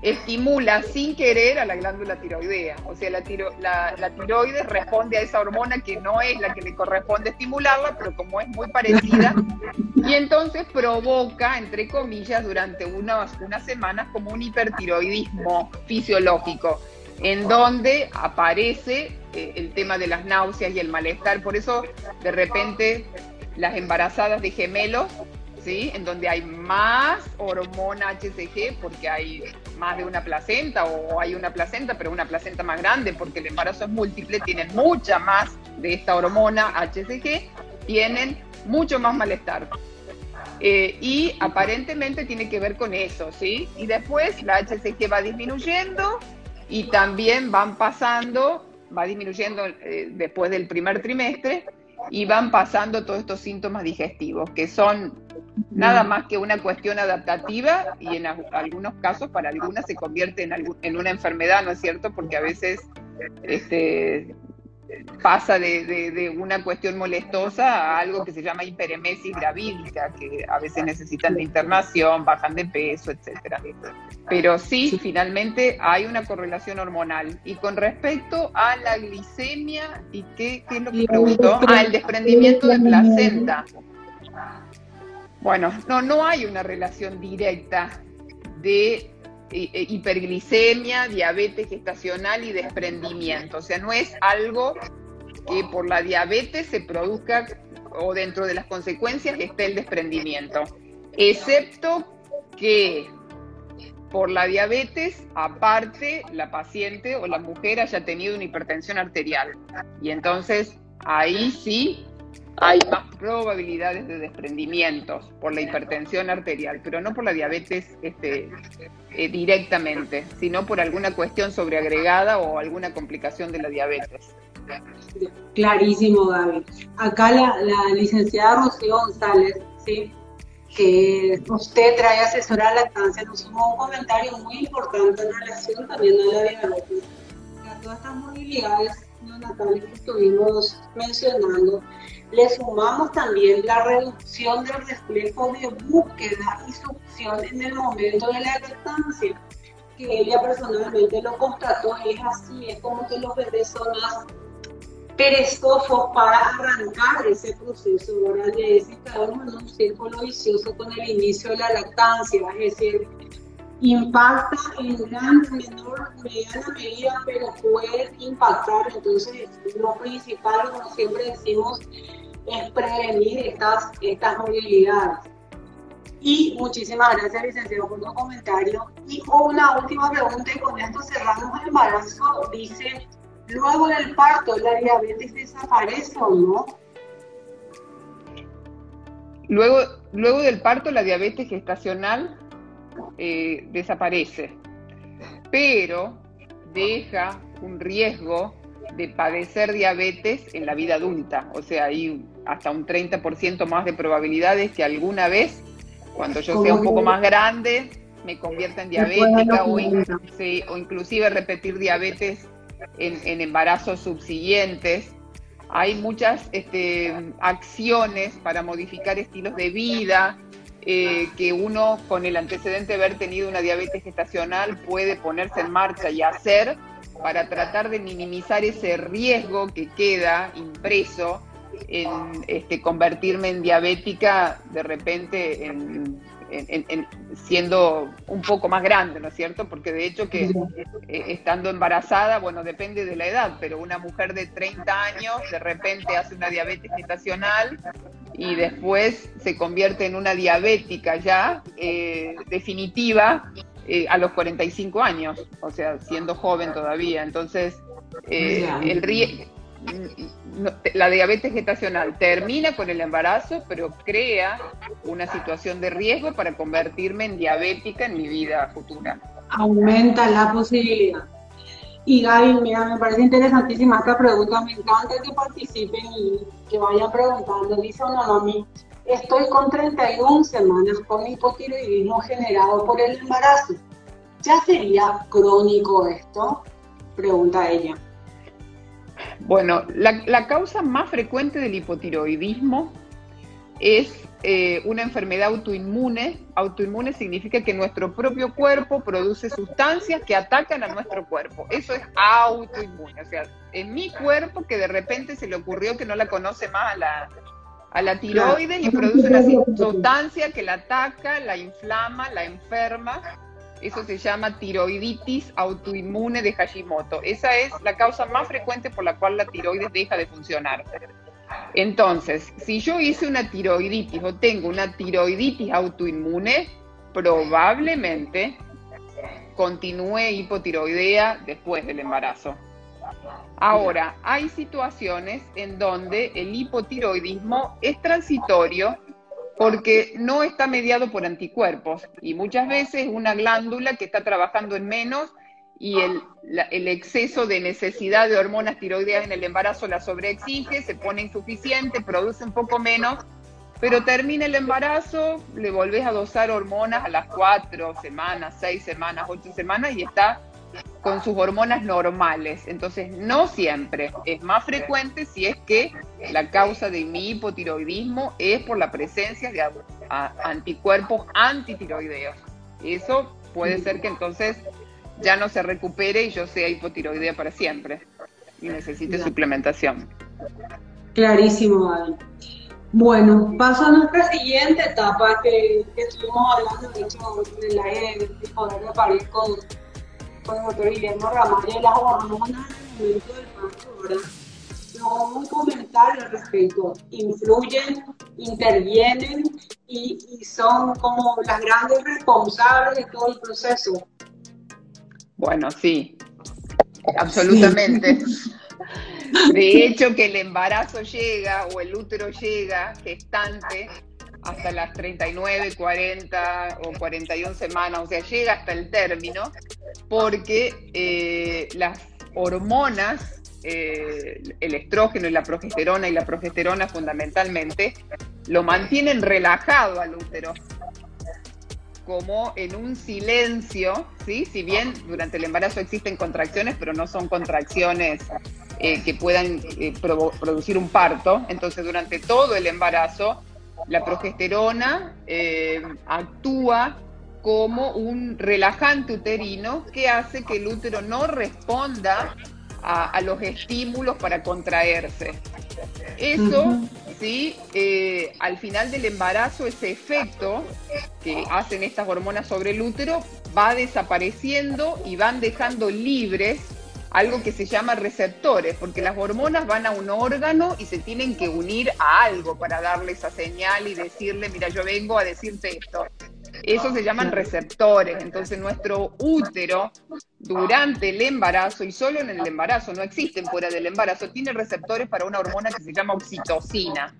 estimula sin querer a la glándula tiroidea. O sea, la, la, tiroides responde a esa hormona que no es la que le corresponde estimularla, pero como es muy parecida, y entonces provoca, entre comillas, durante unas, unas semanas como un hipertiroidismo fisiológico en donde aparece eh, el tema de las náuseas y el malestar. Por eso, de repente, las embarazadas de gemelos, ¿sí? En donde hay más hormona HCG, porque hay más de una placenta, o hay una placenta, pero una placenta más grande, porque el embarazo es múltiple, tienen mucha más de esta hormona HCG, tienen mucho más malestar. Eh, y aparentemente tiene que ver con eso, ¿sí? Y después la HCG va disminuyendo y también van pasando, va disminuyendo eh, después del primer trimestre y van pasando todos estos síntomas digestivos, que son nada más que una cuestión adaptativa y en algunos casos para algunas se convierte en, en una enfermedad, ¿no es cierto? Porque a veces este, pasa de, una cuestión molestosa a algo que se llama hiperemesis gravídica, que a veces necesitan de internación, bajan de peso, etcétera. Pero sí, finalmente hay una correlación hormonal. Y con respecto a la glicemia, ¿y qué, es lo que preguntó? Ah, el desprendimiento de placenta. Bueno, no, no hay una relación directa de hiperglicemia, diabetes gestacional y desprendimiento. O sea, no es algo que por la diabetes se produzca o dentro de las consecuencias esté el desprendimiento, excepto que por la diabetes, aparte, la paciente o la mujer haya tenido una hipertensión arterial. Y entonces ahí sí hay más probabilidades de desprendimientos por la hipertensión arterial, pero no por la diabetes este, eh, directamente, sino por alguna cuestión sobreagregada o alguna complicación de la diabetes. Clarísimo, Gaby. Acá la, licenciada Rocío González, que usted trae asesora lactancia, nos hizo un comentario muy importante en relación también a la diabetes. A todas estas movilidades neonatales que estuvimos mencionando, le sumamos también la reducción del reflejo de búsqueda y succión en el momento de la lactancia, que ella personalmente lo constató y es así, es como que los bebés son más perezosos para arrancar ese proceso, ¿verdad? De ese en un círculo vicioso con el inicio de la lactancia, es decir, impacta en gran, menor, mediana medida, pero puede impactar. Entonces, lo principal, como siempre decimos, es prevenir estas, estas movilidades. Y muchísimas gracias, licenciado, por tu comentario. Y una última pregunta, y con esto cerramos el embarazo. Dice, luego del parto, ¿la diabetes desaparece o no? Luego, luego del parto, la diabetes gestacional eh, desaparece, pero deja un riesgo de padecer diabetes en la vida adulta. O sea, hay hasta un 30% más de probabilidades que alguna vez, cuando yo sea un poco más grande, me convierta en diabética o, o, inclusive repetir diabetes en, embarazos subsiguientes. Hay muchas este, acciones para modificar estilos de vida, eh, que uno con el antecedente de haber tenido una diabetes gestacional puede ponerse en marcha y hacer para tratar de minimizar ese riesgo que queda impreso en este, convertirme en diabética de repente en, siendo un poco más grande, ¿no es cierto? Porque de hecho que eh, estando embarazada, bueno, depende de la edad, pero una mujer de 30 años de repente hace una diabetes gestacional y después se convierte en una diabética ya eh, definitiva eh, a los 45 años, o sea, siendo joven todavía. Entonces, el riesgo la diabetes gestacional termina con el embarazo, pero crea una situación de riesgo para convertirme en diabética en mi vida futura. Aumenta la posibilidad. Y Gaby, mira, me parece interesantísima esta pregunta, me encanta que participen y que vayan preguntando. Dice una mami, estoy con 31 semanas con hipotiroidismo generado por el embarazo. ¿Ya sería crónico esto? Pregunta ella. Bueno, la, causa más frecuente del hipotiroidismo es eh, una enfermedad autoinmune. Autoinmune significa que nuestro propio cuerpo produce sustancias que atacan a nuestro cuerpo. Eso es autoinmune. O sea, en mi cuerpo que de repente se le ocurrió que no la conoce más a la, a la tiroides y produce una sustancia que la ataca, la inflama, la enferma eso se llama tiroiditis autoinmune de Hashimoto. Esa es la causa más frecuente por la cual la tiroides deja de funcionar. Entonces, si yo hice una tiroiditis o tengo una tiroiditis autoinmune, probablemente continúe hipotiroidea después del embarazo. Ahora, hay situaciones en donde el hipotiroidismo es transitorio porque no está mediado por anticuerpos y muchas veces una glándula que está trabajando en menos y el, el, exceso de necesidad de hormonas tiroideas en el embarazo la sobreexige, se pone insuficiente, produce un poco menos, pero termina el embarazo, le volvés a dosar hormonas a las cuatro semanas, seis semanas, ocho semanas y está con sus hormonas normales. Entonces, no siempre. Es más frecuente si es que la causa de mi hipotiroidismo es por la presencia de anticuerpos antitiroideos. Eso puede ser que entonces ya no se recupere y yo sea hipotiroidea para siempre y necesite suplementación. Clarísimo. Bueno, paso a nuestra siguiente etapa que, estuvimos hablando, de hecho, de la de poder de París con doctor Guillermo Ramallo las hormonas en el momento del parto, ¿verdad? No un comentario al respecto. Influyen, intervienen y, y son como las grandes responsables de todo el proceso. Bueno, sí, absolutamente. De hecho, que el embarazo llega o el útero llega gestante hasta las 39, 40 o 41 semanas, o sea, llega hasta el término, porque eh, las hormonas, eh, el estrógeno y la progesterona, y la progesterona fundamentalmente, lo mantienen relajado al útero, como en un silencio, ¿sí? Si bien durante el embarazo existen contracciones, pero no son contracciones eh, que puedan producir un parto, entonces durante todo el embarazo la progesterona eh, actúa como un relajante uterino que hace que el útero no responda a, los estímulos para contraerse. Eso, sí, eh, al final del embarazo, ese efecto que hacen estas hormonas sobre el útero va desapareciendo y van dejando libres algo que se llama receptores, porque las hormonas van a un órgano y se tienen que unir a algo para darle esa señal y decirle, mira, yo vengo a decirte esto. Eso se llaman receptores. Entonces nuestro útero durante el embarazo y solo en el embarazo, no existen fuera del embarazo, tiene receptores para una hormona que se llama oxitocina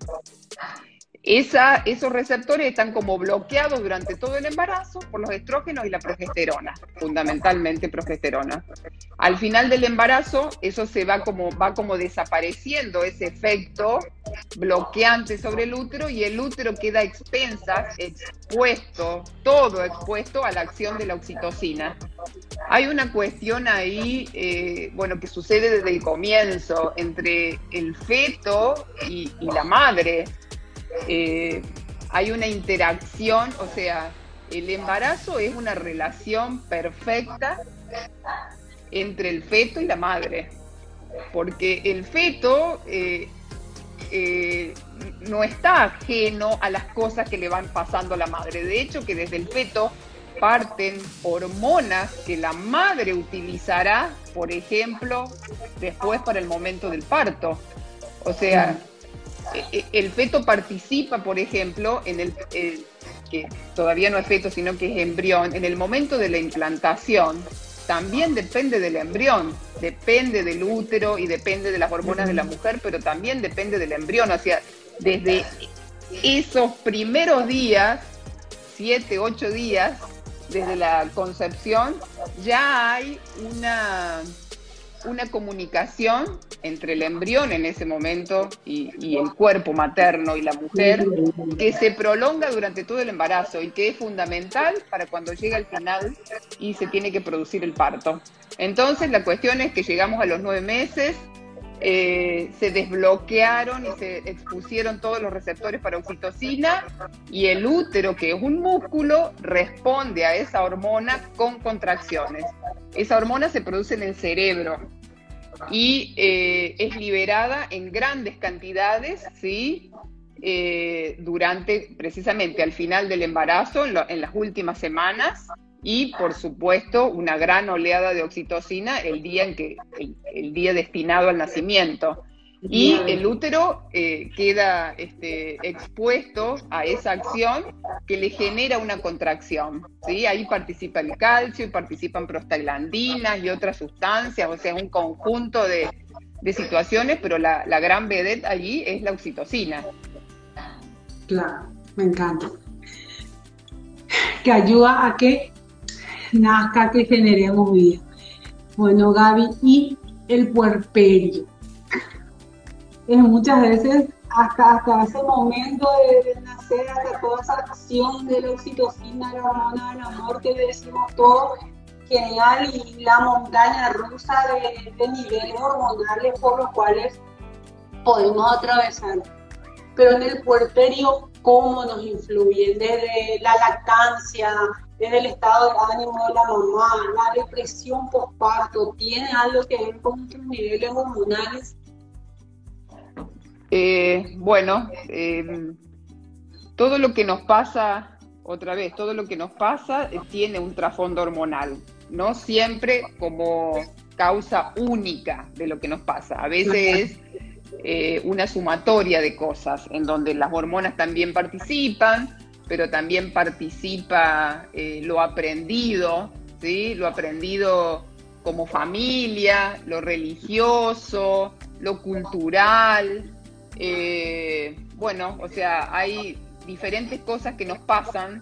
esos receptores están como bloqueados durante todo el embarazo por los estrógenos y la progesterona, fundamentalmente progesterona. Al final del embarazo, eso se va como, va como desapareciendo ese efecto bloqueante sobre el útero y el útero queda expensas, expuesto, todo expuesto a la acción de la oxitocina. Hay una cuestión ahí, eh, bueno, que sucede desde el comienzo entre el feto y la madre eh, hay una interacción, o sea, el embarazo es una relación perfecta entre el feto y la madre, porque el feto eh, eh, no está ajeno a las cosas que le van pasando a la madre. De hecho, que desde el feto parten hormonas que la madre utilizará, por ejemplo, después para el momento del parto. O sea, el feto participa, por ejemplo, en el, que todavía no es feto, sino que es embrión, en el momento de la implantación, también depende del embrión, depende del útero y depende de las hormonas de la mujer, pero también depende del embrión. O sea, desde esos primeros días, siete, ocho días, desde la concepción, ya hay una una comunicación entre el embrión en ese momento y, el cuerpo materno y la mujer que se prolonga durante todo el embarazo y que es fundamental para cuando llega el final y se tiene que producir el parto. Entonces la cuestión es que llegamos a los nueve meses, eh, se desbloquearon y se expusieron todos los receptores para oxitocina y el útero, que es un músculo, responde a esa hormona con contracciones. Esa hormona se produce en el cerebro y eh, es liberada en grandes cantidades, ¿sí? Eh, durante, precisamente al final del embarazo, en las últimas semanas, y por supuesto una gran oleada de oxitocina el día en que el, día destinado al nacimiento y el útero eh, queda este, expuesto a esa acción que le genera una contracción. ¿sí? Ahí participa el calcio y participan prostaglandinas y otras sustancias, o sea, un conjunto de, situaciones, pero la, la, gran vedette allí es la oxitocina. Claro, me encanta. Que ayuda a que nazca, que generemos vida. Bueno, Gaby, y el puerperio. Es muchas veces hasta, hasta ese momento de, nacer, hasta toda esa acción de la oxitocina, la hormona del amor que decimos todo, genial, y la montaña rusa de, de niveles hormonales por los cuales podemos atravesar. Pero en el puerperio, ¿cómo nos influyen? Desde la lactancia, desde el estado de ánimo de la mamá, la depresión postparto, ¿tiene algo que ver con nuestros niveles hormonales? Eh, bueno, eh, todo lo que nos pasa, otra vez, todo lo que nos pasa eh, tiene un trasfondo hormonal, no siempre como causa única de lo que nos pasa. A veces es una sumatoria de cosas en donde las hormonas también participan, pero también participa eh, lo aprendido, ¿sí? lo aprendido como familia, lo religioso, lo cultural. Eh, bueno, o sea, hay diferentes cosas que nos pasan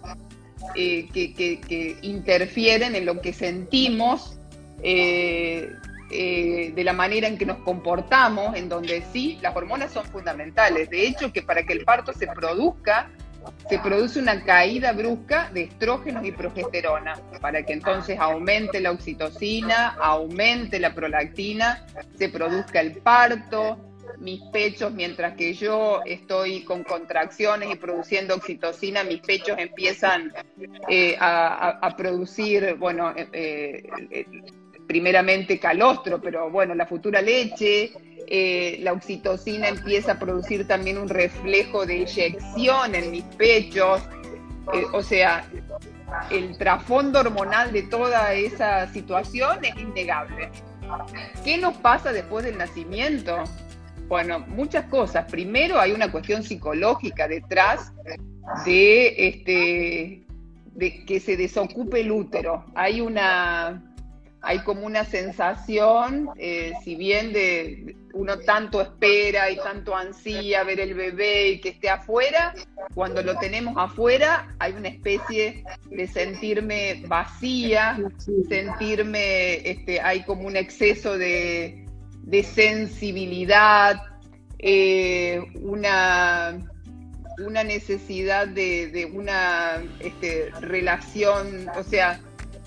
eh, que, interfieren en lo que sentimos, de la manera en que nos comportamos, en donde sí, las hormonas son fundamentales. De hecho, que para que el parto se produzca, se produce una caída brusca de estrógenos y progesterona, para que entonces aumente la oxitocina, aumente la prolactina, se produzca el parto, mis pechos, mientras que yo estoy con contracciones y produciendo oxitocina, mis pechos empiezan eh, a, producir, bueno, eh, eh, primeramente calostro, pero bueno, la futura leche, eh, la oxitocina empieza a producir también un reflejo de eyección en mis pechos, eh, o sea, el trasfondo hormonal de toda esa situación es innegable. ¿Qué nos pasa después del nacimiento? Bueno, muchas cosas. Primero hay una cuestión psicológica detrás de, este, de que se desocupe el útero. Hay una, hay como una sensación, eh, si bien de uno tanto espera y tanto ansía ver el bebé y que esté afuera, cuando lo tenemos afuera hay una especie de sentirme vacía, sentirme, este, hay como un exceso de, sensibilidad, eh, una necesidad de, una este, relación, o sea,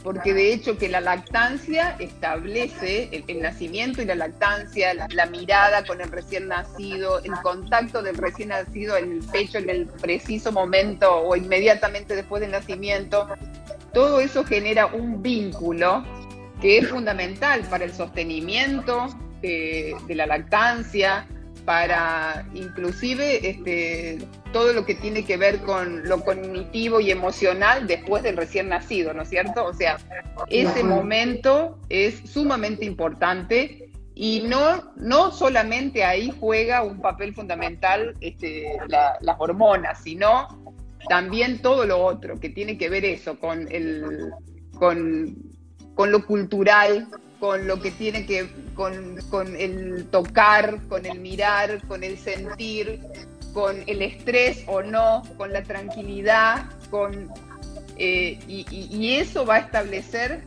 porque de hecho que la lactancia establece el, nacimiento y la lactancia, la, mirada con el recién nacido, el contacto del recién nacido en el pecho en el preciso momento o inmediatamente después del nacimiento, todo eso genera un vínculo que es fundamental para el sostenimiento eh, de la lactancia, para inclusive este, todo lo que tiene que ver con lo cognitivo y emocional después del recién nacido, ¿no es cierto? O sea, ese momento es sumamente importante y no, no solamente ahí juega un papel fundamental este, las hormonas, sino también todo lo otro que tiene que ver eso con, el, con, con lo cultural, con lo que tiene que con, con el tocar, con el mirar, con el sentir, con el estrés o no, con la tranquilidad, con eh, y, eso va a establecer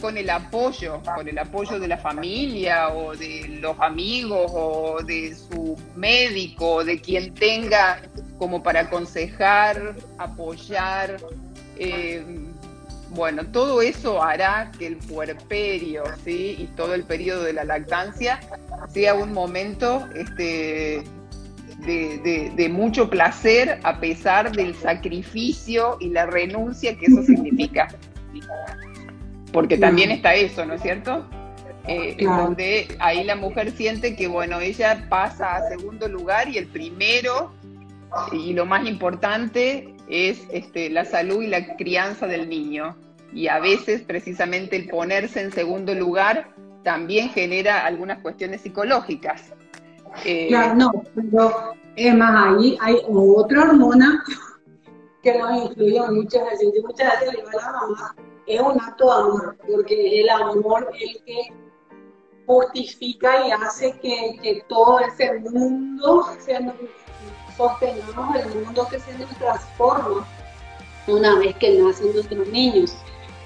con el apoyo, con el apoyo de la familia o de los amigos o de su médico, de quien tenga como para aconsejar, apoyar. Eh, bueno, todo eso hará que el puerperio ¿sí? y todo el periodo de la lactancia sea un momento este, de, mucho placer a pesar del sacrificio y la renuncia que eso significa. Porque también está eso, ¿no es cierto? Eh, donde ahí la mujer siente que, bueno, ella pasa a segundo lugar y el primero y lo más importante es este, la salud y la crianza del niño y a veces precisamente el ponerse en segundo lugar también genera algunas cuestiones psicológicas. Eh, claro, no, pero es más, ahí hay otra hormona que nos influye muchas veces, muchas veces le a la mamá, es un acto de amor, porque el amor es el que justifica y hace que, que todo ese mundo, se nos, el mundo que se nos transforma una vez que nacen nuestros niños.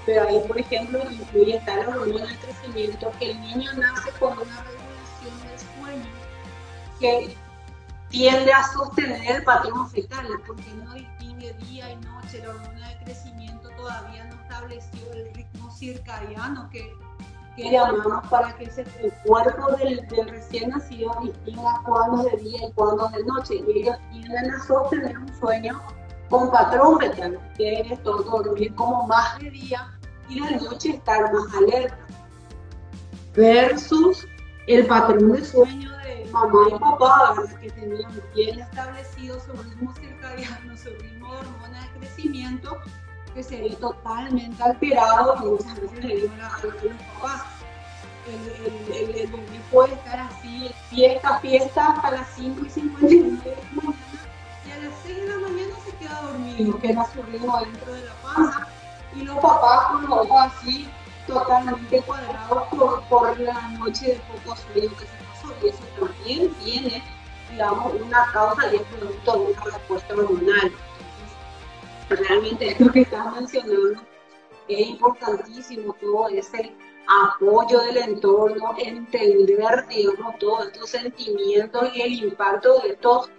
Pero ahí, por ejemplo, incluye tal hormona de crecimiento, que el niño nace con una que tiende a sostener el patrón fetal, porque no distingue día y noche, la hormona de crecimiento todavía no estableció el ritmo circadiano que, que llamamos para que ese, el cuerpo del, del, recién nacido distinga cuándo es de día y cuándo es de noche, y ellos tienden a sostener un sueño con patrón fetal, que es todo dormir como más de día y de noche estar más alerta. Versus el patrón de sueño de mamá y papá, que tenían bien establecido su ritmo circadiano, su ritmo de hormona de crecimiento, que se ve totalmente alterado muchas veces le digo a los papás. El, el, el, bebé puede estar así, fiesta, fiesta, hasta las 5 y 59 de la mañana, y a las 6 de la mañana se queda dormido, que era su ritmo dentro de la panza y los papás con los ojos así totalmente cuadrados por, la noche de poco sueño que se. Y eso también tiene, digamos, una causa y es producto de una respuesta hormonal. Entonces, realmente lo que estás mencionando es importantísimo todo ese apoyo del entorno, entender, digamos, todos estos sentimientos y el impacto de estos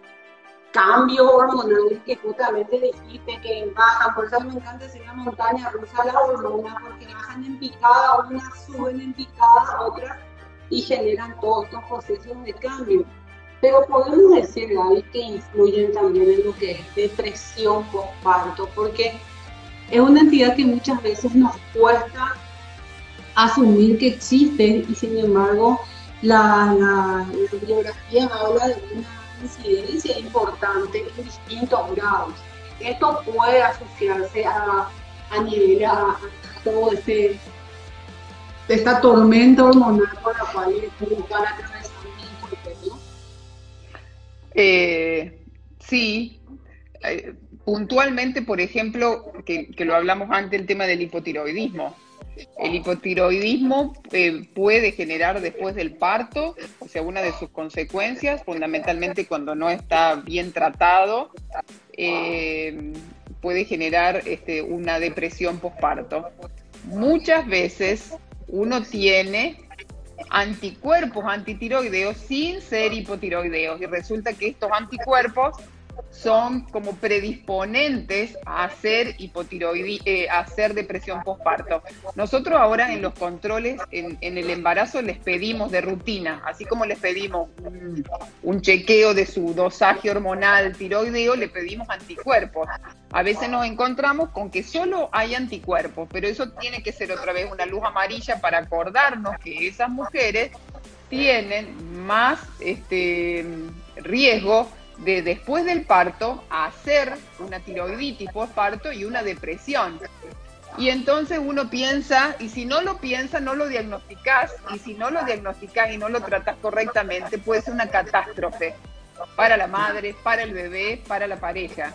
cambios hormonales que justamente dijiste que bajan, por eso me encanta decir la montaña rusa las hormonas, porque bajan en picada, unas suben en picada, otras, y generan todos estos procesos de cambio. Pero podemos decir, Gaby, que influyen también en lo que es depresión postparto, porque es una entidad que muchas veces nos cuesta asumir que existe y sin embargo la, la, habla de una incidencia importante en distintos grados. Esto puede asociarse a, a nivel a, todo este esta tormenta hormonal por la cual van atravesando ¿no? Eh, sí, eh, puntualmente, por ejemplo, que, que, lo hablamos antes, el tema del hipotiroidismo. El hipotiroidismo eh, puede generar después del parto, o sea, una de sus consecuencias, fundamentalmente cuando no está bien tratado, puede generar este, una depresión postparto. Muchas veces uno tiene anticuerpos antitiroideos sin ser hipotiroideos. Y resulta que estos anticuerpos son como predisponentes a hacer hipotiroidi eh, a hacer depresión postparto. Nosotros ahora en los controles en, el embarazo les pedimos de rutina, así como les pedimos un, chequeo de su dosaje hormonal tiroideo, le pedimos anticuerpos. A veces nos encontramos con que solo hay anticuerpos, pero eso tiene que ser otra vez una luz amarilla para acordarnos que esas mujeres tienen más este, riesgo de después del parto a hacer una tiroiditis postparto y una depresión. Y entonces uno piensa, y si no lo piensa, no lo diagnosticás, y si no lo diagnosticás y no lo tratas correctamente, puede ser una catástrofe para la madre, para el bebé, para la pareja.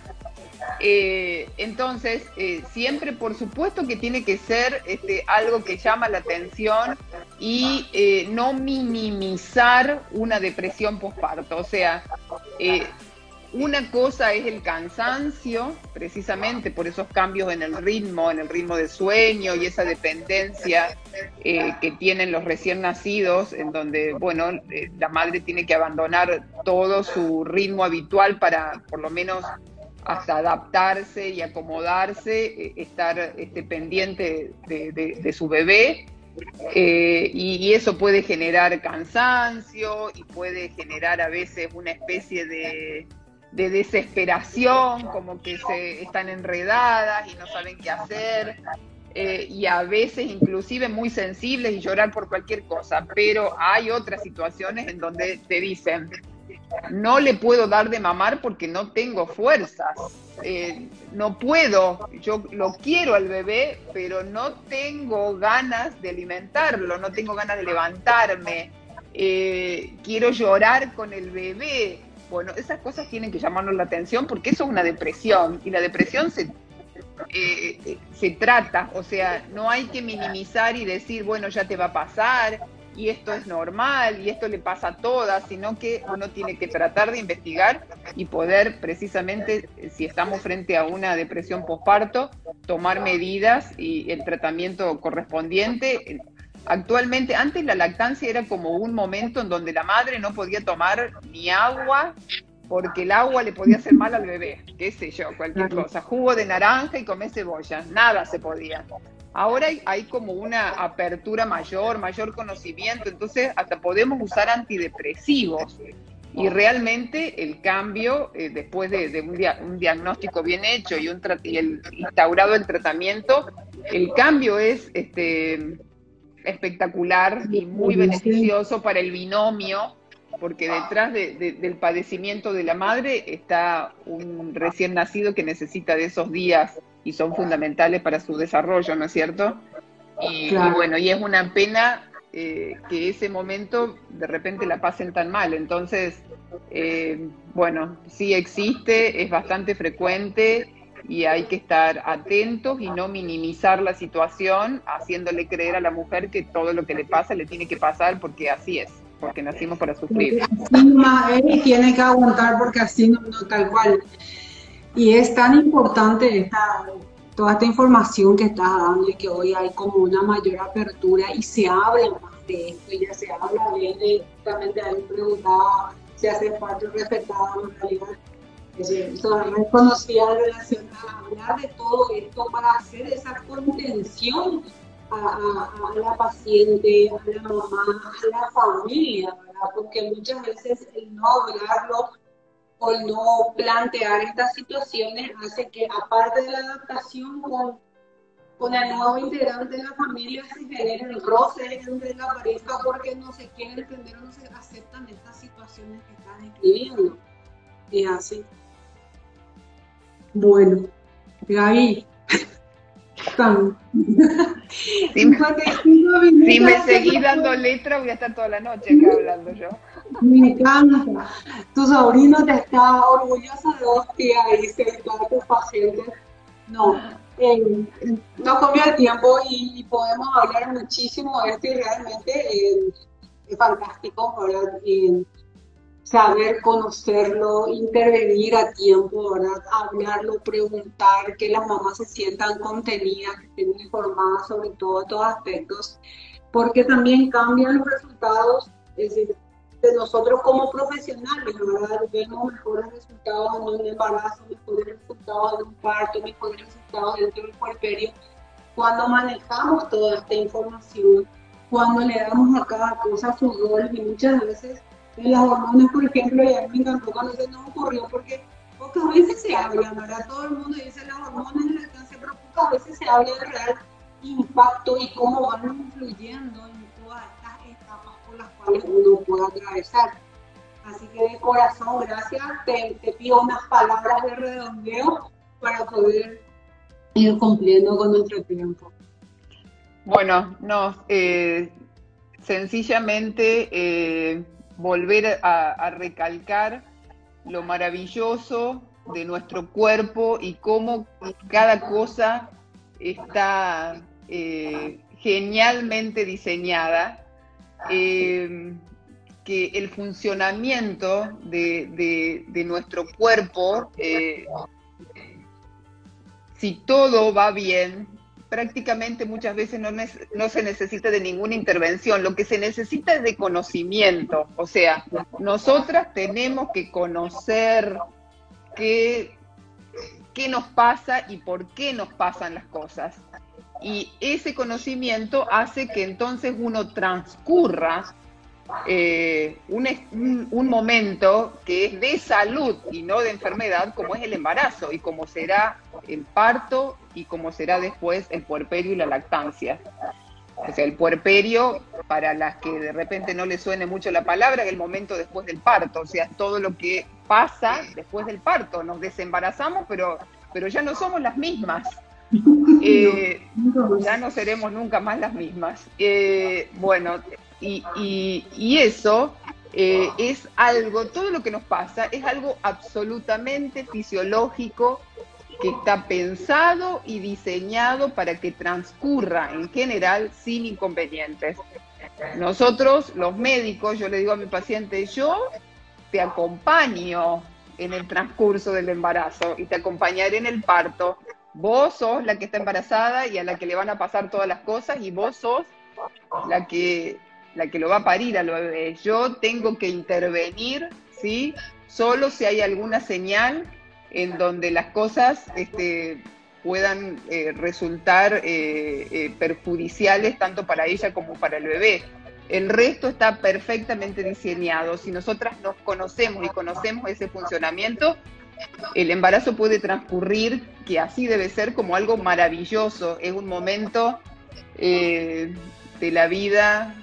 Eh, entonces, eh, siempre por supuesto que tiene que ser este, algo que llama la atención y eh, no minimizar una depresión postparto. O sea, una cosa es el cansancio, precisamente por esos cambios en el ritmo, en el ritmo de sueño y esa dependencia que tienen los recién nacidos, en donde, bueno, la madre tiene que abandonar todo su ritmo habitual para por lo menos hasta adaptarse y acomodarse, eh, estar este, pendiente de, su bebé. Eh, y, eso puede generar cansancio y puede generar a veces una especie de, desesperación, como que se están enredadas y no saben qué hacer. Eh, y a veces inclusive muy sensibles y llorar por cualquier cosa, pero hay otras situaciones en donde te dicen, no le puedo dar de mamar porque no tengo fuerzas. Eh, no puedo, yo lo quiero al bebé, pero no tengo ganas de alimentarlo, no tengo ganas de levantarme, eh, quiero llorar con el bebé. Bueno, esas cosas tienen que llamarnos la atención porque eso es una depresión. Y la depresión se, eh, se trata, o sea, no hay que minimizar y decir, bueno, ya te va a pasar, y esto es normal y esto le pasa a todas, sino que uno tiene que tratar de investigar y poder precisamente, si estamos frente a una depresión postparto, tomar medidas y el tratamiento correspondiente. Actualmente, antes la lactancia era como un momento en donde la madre no podía tomar ni agua porque el agua le podía hacer mal al bebé, qué sé yo, cualquier cosa, jugo de naranja y comer cebolla, nada se podía. Ahora hay, como una apertura mayor, mayor conocimiento, entonces hasta podemos usar antidepresivos. Y realmente el cambio, eh, después de, un, diagnóstico bien hecho y, un el instaurado el tratamiento, el cambio es este, espectacular y muy beneficioso para el binomio, porque detrás del padecimiento de la madre está un recién nacido que necesita de esos días y son fundamentales para su desarrollo, ¿no es cierto? Y, bueno, y es una pena eh, que ese momento de repente la pasen tan mal. Entonces, eh, bueno, sí existe, es bastante frecuente y hay que estar atentos y no minimizar la situación, haciéndole creer a la mujer que todo lo que le pasa le tiene que pasar porque así es, porque nacimos para sufrir. Él tiene que aguantar porque así no, no tal cual. Y es tan importante esta, toda esta información que estás dando y que hoy hay como una mayor apertura y se habla más de esto, ya se habla de, justamente ahí preguntaba si hace parte respetada en realidad. Eso no conocía en relación a hablar de todo esto para hacer esa contención a, a, a, la paciente, a la mamá, a la familia, ¿verdad? porque muchas veces el no hablarlo o no plantear estas situaciones hace que, aparte de la adaptación con, con el nuevo integrante de la familia se generan roces entre la pareja porque no se quieren entender o no se aceptan estas situaciones que están escribiendo. Es así. Bueno, Gaby. Si me, si me seguís dando letra, voy a estar toda la noche acá hablando yo. Me encanta. Tu sobrino te está orgulloso de vos, tía, dice, todos tus pacientes. No, eh, no comió el tiempo y, podemos hablar muchísimo de esto y realmente eh, es fantástico, ¿verdad? Saber conocerlo, intervenir a tiempo, ¿verdad? Hablarlo, preguntar, que las mamás se sientan contenidas, que estén informadas sobre todo estos aspectos, porque también cambian los resultados, es decir, de nosotros como profesionales, ¿verdad? Vemos mejores resultados en un embarazo, mejores resultados en un parto, mejores resultados dentro del puerperio, cuando manejamos toda esta información, cuando le damos a cada cosa sus roles y muchas veces las hormonas, por ejemplo, y a mí me encantó cuando se nos ocurrió porque pocas veces se habla, ¿verdad? Todo el mundo dice las hormonas en la lactancia, pero pocas veces se habla del real impacto y cómo van influyendo en todas estas etapas por las cuales uno puede atravesar. Así que de corazón, gracias. Te, te pido unas palabras de redondeo para poder ir cumpliendo con nuestro tiempo. Bueno, no, eh, sencillamente eh, volver a, recalcar lo maravilloso de nuestro cuerpo y cómo cada cosa está eh, genialmente diseñada, eh, que el funcionamiento de, nuestro cuerpo, eh, si todo va bien, prácticamente muchas veces no, se necesita de ninguna intervención, lo que se necesita es de conocimiento, o sea, nosotras tenemos que conocer qué, qué nos pasa y por qué nos pasan las cosas. Y ese conocimiento hace que entonces uno transcurra eh, un, un, momento que es de salud y no de enfermedad, como es el embarazo y como será el parto y como será después el puerperio y la lactancia. O sea, el puerperio, para las que de repente no les suene mucho la palabra, es el momento después del parto, o sea, todo lo que pasa después del parto. Nos desembarazamos, pero, pero ya no somos las mismas. Eh, ya no seremos nunca más las mismas. Eh, bueno, y, eso eh, es algo, todo lo que nos pasa es algo absolutamente fisiológico que está pensado y diseñado para que transcurra en general sin inconvenientes. Nosotros, los médicos, yo le digo a mi paciente, yo te acompaño en el transcurso del embarazo y te acompañaré en el parto. Vos sos la que está embarazada y a la que le van a pasar todas las cosas y vos sos la que la que lo va a parir al bebé. Yo tengo que intervenir, ¿sí? Solo si hay alguna señal en donde las cosas este, puedan eh, resultar eh, eh, perjudiciales tanto para ella como para el bebé. El resto está perfectamente diseñado. Si nosotras nos conocemos y conocemos ese funcionamiento, el embarazo puede transcurrir, que así debe ser, como algo maravilloso. Es un momento de la vida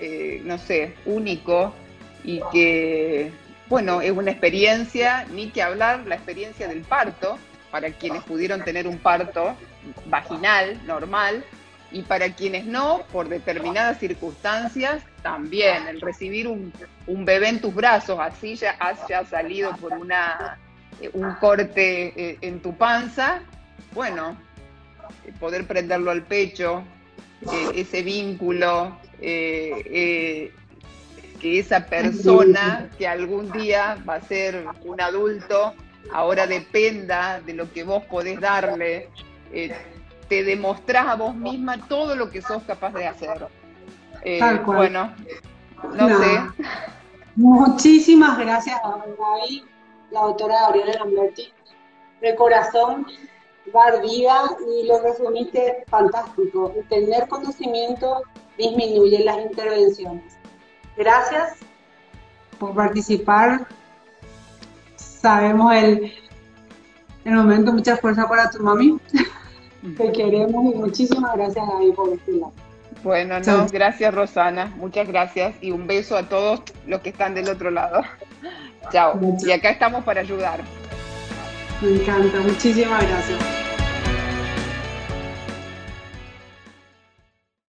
eh, no sé, único y que, bueno, es una experiencia, ni que hablar, la experiencia del parto, para quienes pudieron tener un parto vaginal, normal, y para quienes no, por determinadas circunstancias, también el recibir un, bebé en tus brazos, así ya haya salido por una, eh, un corte eh, en tu panza, bueno, poder prenderlo al pecho, ese vínculo, eh, eh, que esa persona que algún día va a ser un adulto, ahora dependa de lo que vos podés darle, eh, te demostrás a vos misma todo lo que sos capaz de hacer. bueno, no, sé. Muchísimas gracias a la doctora Gabriela Lamberti. De corazón, dar vida y lo resumiste fantástico. Tener conocimiento disminuye las intervenciones. Gracias por participar. Sabemos el, el momento, mucha fuerza para tu mami. Te queremos y muchísimas gracias Gaby por lado. Bueno, no, gracias Rosana, muchas gracias y un beso a todos los que están del otro lado. Chao. Y acá estamos para ayudar. Me encanta, muchísimas gracias.